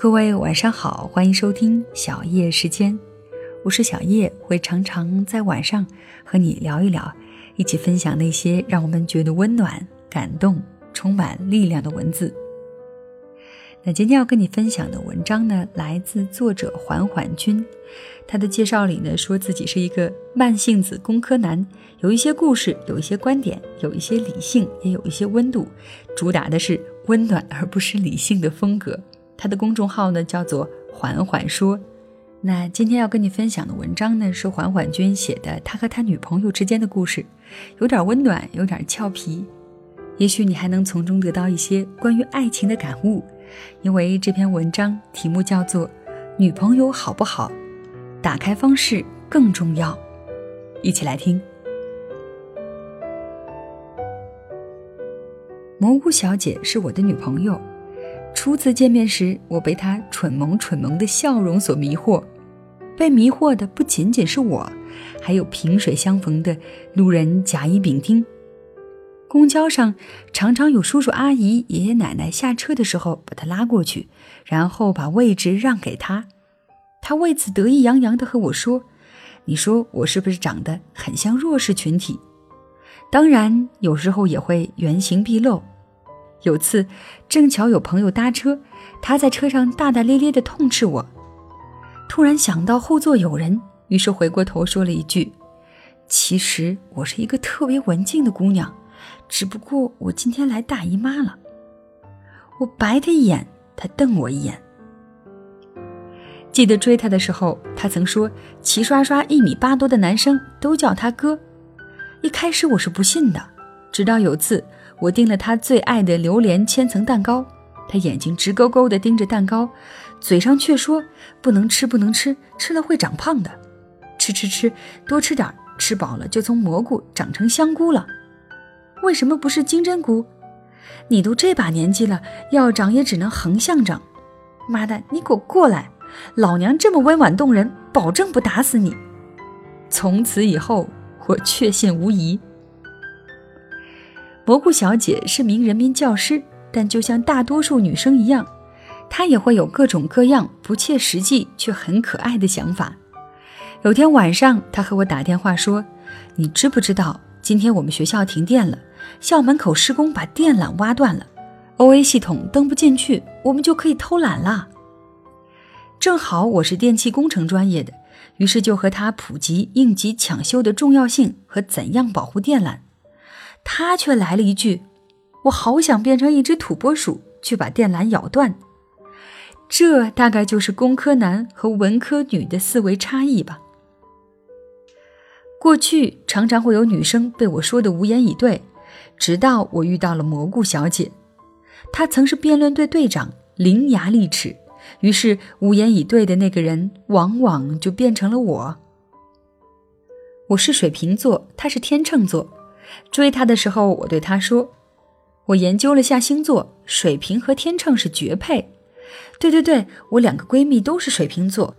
各位晚上好，欢迎收听小叶时间，我是小叶，会常常在晚上和你聊一聊，一起分享那些让我们觉得温暖、感动、充满力量的文字。那今天要跟你分享的文章呢，来自作者缓缓君，他的介绍里呢，说自己是一个慢性子工科男，有一些故事，有一些观点，有一些理性，也有一些温度，主打的是温暖而不失理性的风格。他的公众号呢叫做“缓缓说”。那今天要跟你分享的文章呢是缓缓君写的，他和他女朋友之间的故事，有点温暖，有点俏皮，也许你还能从中得到一些关于爱情的感悟。因为这篇文章题目叫做“女朋友好不好，打开方式更重要”，一起来听。蘑菇小姐是我的女朋友。初次见面时，我被他蠢萌蠢萌的笑容所迷惑，被迷惑的不仅仅是我，还有萍水相逢的路人甲乙丙丁。公交上常常有叔叔阿姨、爷爷奶奶下车的时候把他拉过去，然后把位置让给他，他为此得意洋洋地和我说：“你说我是不是长得很像弱势群体？”当然，有时候也会原形毕露。有次，正巧有朋友搭车，他在车上大大咧咧地痛斥我。突然想到后座有人，于是回过头说了一句：“其实我是一个特别文静的姑娘，只不过我今天来大姨妈了。”我白他一眼，他瞪我一眼。记得追他的时候，他曾说齐刷刷一米八多的男生都叫他哥。一开始我是不信的，直到有次。我订了他最爱的榴莲千层蛋糕，他眼睛直勾勾地盯着蛋糕，嘴上却说不能吃，不能吃，吃了会长胖的。吃吃吃，多吃点，吃饱了就从蘑菇长成香菇了。为什么不是金针菇？你都这把年纪了，要长也只能横向长。妈的，你给我过来！老娘这么温婉动人，保证不打死你。从此以后，我确信无疑。蘑菇小姐是名人民教师，但就像大多数女生一样，她也会有各种各样不切实际却很可爱的想法。有天晚上，她和我打电话说：“你知不知道今天我们学校停电了？校门口施工把电缆挖断了，OA 系统登不进去，我们就可以偷懒了。”正好我是电气工程专业的，于是就和她普及应急抢修的重要性和怎样保护电缆。他却来了一句：“我好想变成一只土拨鼠，去把电缆咬断。”这大概就是工科男和文科女的思维差异吧。过去常常会有女生被我说的无言以对，直到我遇到了蘑菇小姐，她曾是辩论队队长，伶牙俐齿，于是无言以对的那个人往往就变成了我。我是水瓶座，她是天秤座。追他的时候，我对他说：“我研究了下星座，水瓶和天秤是绝配。对对对，我两个闺蜜都是水瓶座，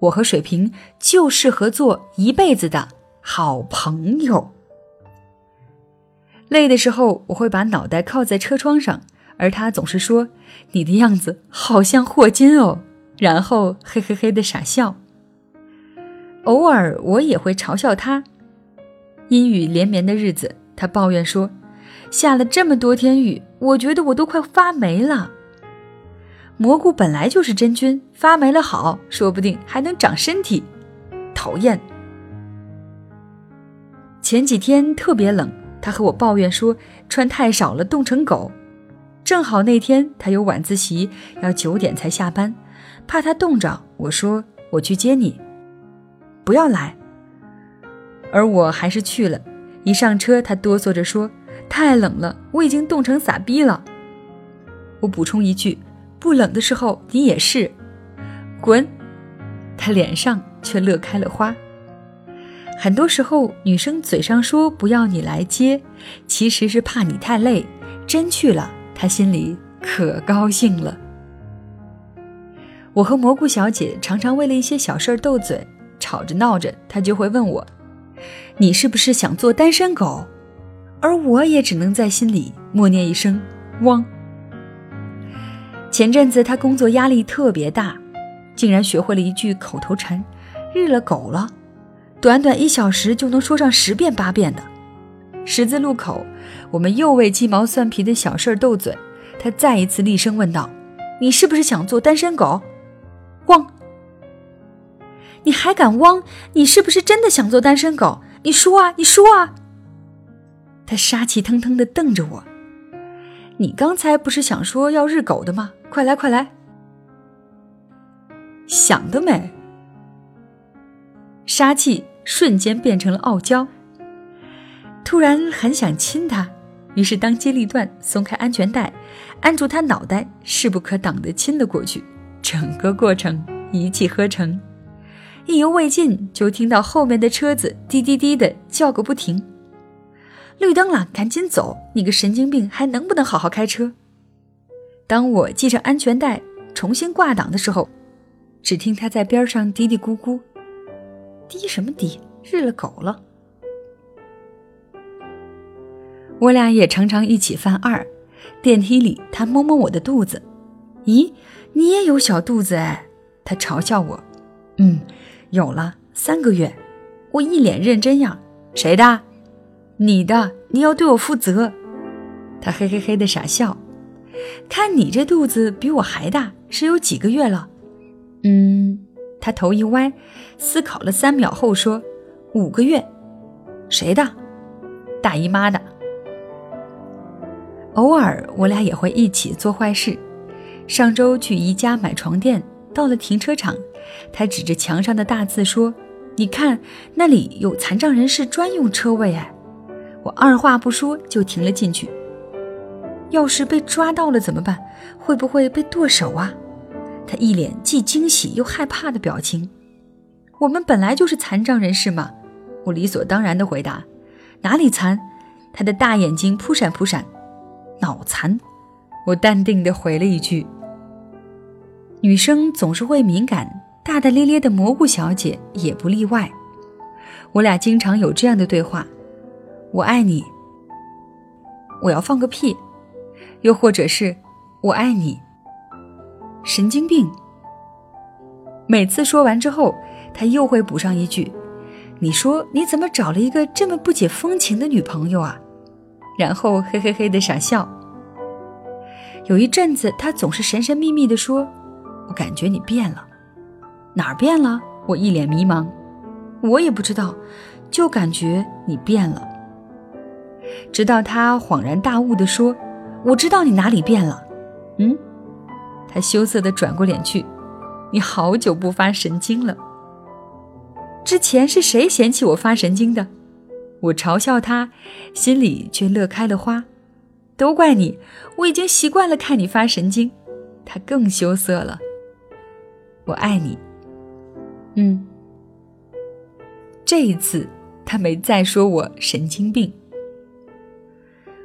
我和水瓶就适合做一辈子的好朋友。”累的时候，我会把脑袋靠在车窗上，而他总是说：“你的样子好像霍金哦。”然后嘿嘿嘿的傻笑。偶尔我也会嘲笑他。阴雨连绵的日子，他抱怨说：“下了这么多天雨，我觉得我都快发霉了。”蘑菇本来就是真菌，发霉了好，说不定还能长身体。讨厌。前几天特别冷，他和我抱怨说穿太少了，冻成狗。正好那天他有晚自习，要九点才下班，怕他冻着，我说我去接你，不要来。而我还是去了，一上车，他哆嗦着说：“太冷了，我已经冻成傻逼了。”我补充一句：“不冷的时候你也是。”滚！他脸上却乐开了花。很多时候，女生嘴上说不要你来接，其实是怕你太累。真去了，她心里可高兴了。我和蘑菇小姐常常为了一些小事斗嘴，吵着闹着，她就会问我。你是不是想做单身狗？而我也只能在心里默念一声“汪”。前阵子他工作压力特别大，竟然学会了一句口头禅：“日了狗了。”短短一小时就能说上十遍八遍的。十字路口，我们又为鸡毛蒜皮的小事斗嘴，他再一次厉声问道：“你是不是想做单身狗？”汪！你还敢汪？你是不是真的想做单身狗？你说啊，你说啊！他杀气腾腾地瞪着我。你刚才不是想说要日狗的吗？快来，快来！想得美！杀气瞬间变成了傲娇。突然很想亲他，于是当机立断松开安全带，按住他脑袋，势不可挡地亲了过去。整个过程一气呵成。意犹未尽，就听到后面的车子滴滴滴的叫个不停。绿灯了，赶紧走！你个神经病，还能不能好好开车？当我系上安全带，重新挂档的时候，只听他在边上嘀嘀咕咕：“嘀什么嘀？日了狗了！”我俩也常常一起犯二。电梯里，他摸摸我的肚子：“咦，你也有小肚子哎？”他嘲笑我：“嗯。”有了三个月，我一脸认真样。谁的？你的。你要对我负责。他嘿嘿嘿的傻笑。看你这肚子比我还大，是有几个月了？嗯。他头一歪，思考了三秒后说：“五个月。”谁的？大姨妈的。偶尔我俩也会一起做坏事。上周去宜家买床垫，到了停车场。他指着墙上的大字说：“你看，那里有残障人士专用车位。”哎，我二话不说就停了进去。要是被抓到了怎么办？会不会被剁手啊？他一脸既惊喜又害怕的表情。我们本来就是残障人士嘛，我理所当然的回答。哪里残？他的大眼睛扑闪扑闪。脑残。我淡定的回了一句。女生总是会敏感。大大咧咧的蘑菇小姐也不例外，我俩经常有这样的对话：“我爱你。”“我要放个屁。”又或者是“我爱你。”神经病。每次说完之后，他又会补上一句：“你说你怎么找了一个这么不解风情的女朋友啊？”然后嘿嘿嘿的傻笑。有一阵子，他总是神神秘秘的说：“我感觉你变了。”哪儿变了？我一脸迷茫，我也不知道，就感觉你变了。直到他恍然大悟地说：“我知道你哪里变了。”嗯，他羞涩地转过脸去：“你好久不发神经了。之前是谁嫌弃我发神经的？”我嘲笑他，心里却乐开了花。都怪你，我已经习惯了看你发神经。他更羞涩了。我爱你。嗯，这一次他没再说我神经病。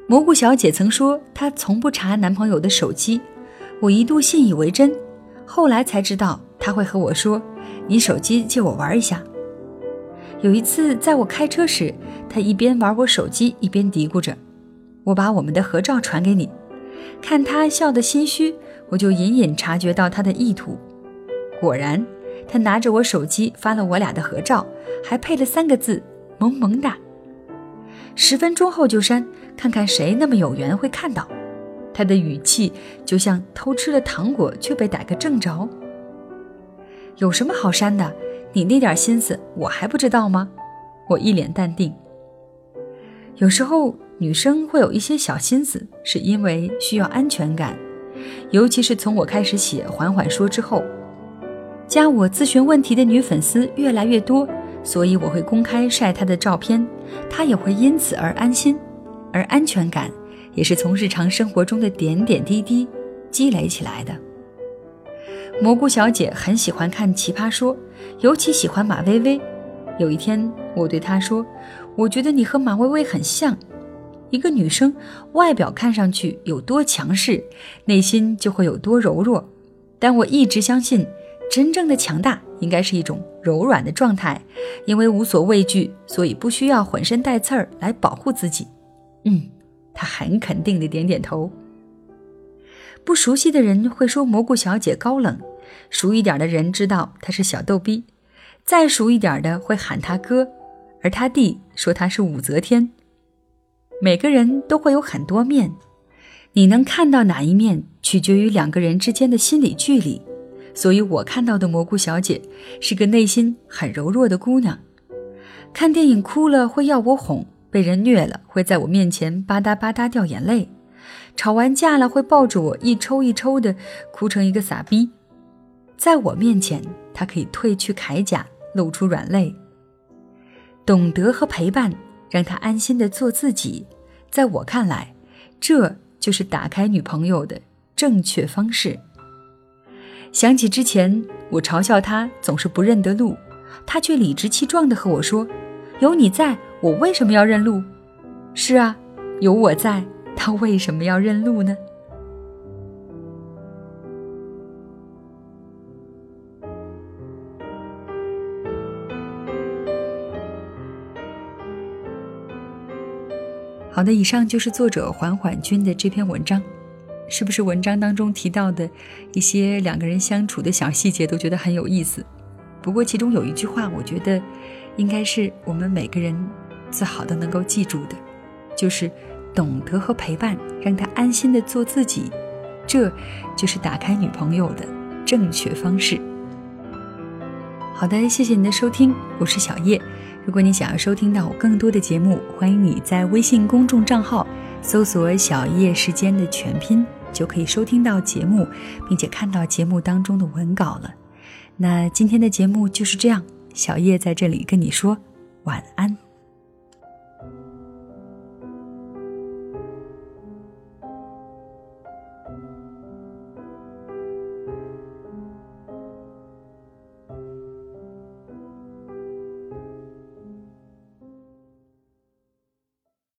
蘑菇小姐曾说她从不查男朋友的手机，我一度信以为真，后来才知道她会和我说：“你手机借我玩一下。”有一次在我开车时，他一边玩我手机一边嘀咕着：“我把我们的合照传给你。”看他笑得心虚，我就隐隐察觉到他的意图。果然。他拿着我手机发了我俩的合照，还配了三个字“萌萌哒”。十分钟后就删，看看谁那么有缘会看到。他的语气就像偷吃了糖果却被逮个正着。有什么好删的？你那点心思我还不知道吗？我一脸淡定。有时候女生会有一些小心思，是因为需要安全感，尤其是从我开始写缓缓说之后。加我咨询问题的女粉丝越来越多，所以我会公开晒她的照片，她也会因此而安心，而安全感也是从日常生活中的点点滴滴积累起来的。蘑菇小姐很喜欢看《奇葩说》，尤其喜欢马薇薇。有一天，我对她说：“我觉得你和马薇薇很像，一个女生外表看上去有多强势，内心就会有多柔弱。”但我一直相信。真正的强大应该是一种柔软的状态，因为无所畏惧，所以不需要浑身带刺儿来保护自己。嗯，他很肯定的点点头。不熟悉的人会说蘑菇小姐高冷，熟一点的人知道她是小逗逼，再熟一点的会喊他哥，而他弟说他是武则天。每个人都会有很多面，你能看到哪一面，取决于两个人之间的心理距离。所以我看到的蘑菇小姐是个内心很柔弱的姑娘，看电影哭了会要我哄，被人虐了会在我面前吧嗒吧嗒掉眼泪，吵完架了会抱着我一抽一抽的哭成一个傻逼。在我面前，她可以褪去铠甲，露出软肋，懂得和陪伴。让他安心的做自己，在我看来，这就是打开女朋友的正确方式。想起之前我嘲笑他总是不认得路，他却理直气壮的和我说：“有你在，我为什么要认路？”是啊，有我在，他为什么要认路呢？好的，以上就是作者缓缓君的这篇文章，是不是文章当中提到的一些两个人相处的小细节都觉得很有意思？不过其中有一句话，我觉得应该是我们每个人最好的能够记住的，就是懂得和陪伴，让他安心的做自己，这就是打开女朋友的正确方式。好的，谢谢你的收听，我是小叶。如果你想要收听到我更多的节目，欢迎你在微信公众账号搜索“小叶时间”的全拼，就可以收听到节目，并且看到节目当中的文稿了。那今天的节目就是这样，小叶在这里跟你说晚安。